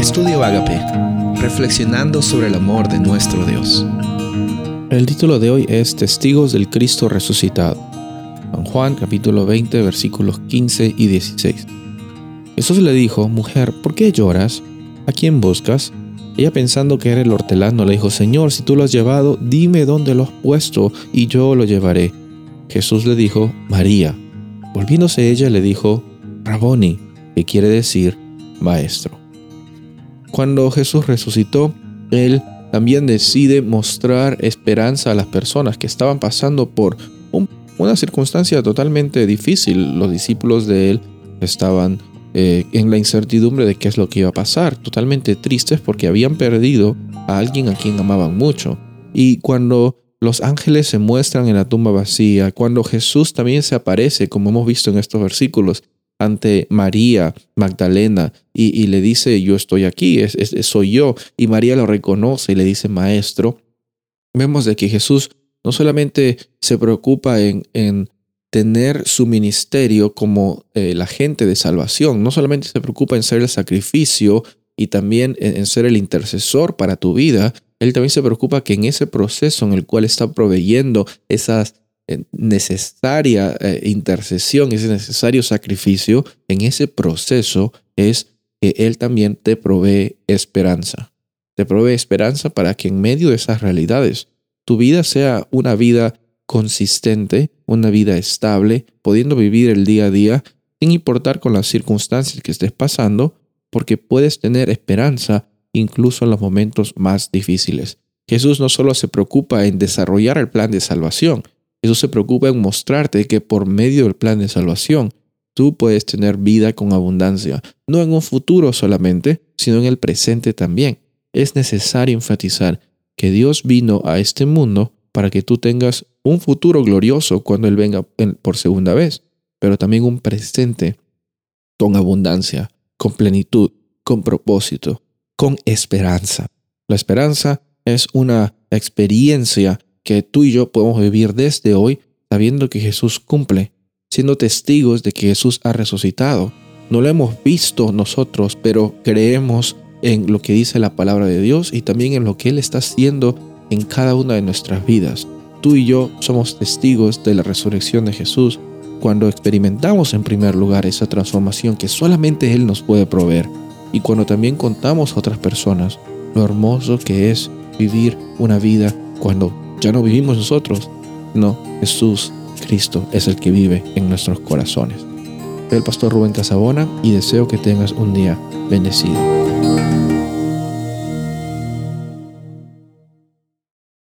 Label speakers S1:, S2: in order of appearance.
S1: Estudio Agape, reflexionando sobre el amor de nuestro Dios.
S2: El título de hoy es Testigos del Cristo resucitado. Juan capítulo 20 versículos 15 y 16. Jesús le dijo, Mujer, ¿por qué lloras? ¿A quién buscas? Ella pensando que era el hortelano le dijo, Señor, si tú lo has llevado, dime dónde lo has puesto y yo lo llevaré. Jesús le dijo, María. Volviéndose ella le dijo, Raboni, que quiere decir maestro. Cuando Jesús resucitó, Él también decide mostrar esperanza a las personas que estaban pasando por una circunstancia totalmente difícil. Los discípulos de Él estaban eh, en la incertidumbre de qué es lo que iba a pasar, totalmente tristes porque habían perdido a alguien a quien amaban mucho. Y cuando los ángeles se muestran en la tumba vacía, cuando Jesús también se aparece, como hemos visto en estos versículos, ante María Magdalena y, le dice, yo estoy aquí, es, soy yo. Y María lo reconoce y le dice, maestro. Vemos de que Jesús no solamente se preocupa en, en tener su ministerio como eh, la gente de salvación, no solamente se preocupa en ser el sacrificio y también en ser el intercesor para tu vida, él también se preocupa que en ese proceso en el cual está proveyendo esas necesaria eh, intercesión, ese necesario sacrificio, en ese proceso es que Él también te provee esperanza. Te provee esperanza para que en medio de esas realidades tu vida sea una vida consistente, una vida estable, pudiendo vivir el día a día sin importar con las circunstancias que estés pasando, porque puedes tener esperanza incluso en los momentos más difíciles. Jesús no solo se preocupa en desarrollar el plan de salvación, Jesús se preocupa en mostrarte que por medio del plan de salvación, tú puedes tener vida con abundancia, no en un futuro solamente, sino en el presente también. Es necesario enfatizar que Dios vino a este mundo para que tú tengas un futuro glorioso cuando Él venga por segunda vez, pero también un presente con abundancia, con plenitud, con propósito, con esperanza. La esperanza es una experiencia que tú y yo podemos vivir desde hoy sabiendo que Jesús cumple, siendo testigos de que Jesús ha resucitado. No lo hemos visto nosotros, pero creemos en lo que dice la palabra de Dios y también en lo que Él está haciendo en cada una de nuestras vidas. Tú y yo somos testigos de la resurrección de Jesús cuando experimentamos en primer lugar esa transformación que solamente Él nos puede proveer y cuando también contamos a otras personas lo hermoso que es vivir una vida cuando ya no vivimos nosotros, no, Jesús Cristo es el que vive en nuestros corazones. Soy el pastor Rubén Casabona y deseo que tengas un día bendecido.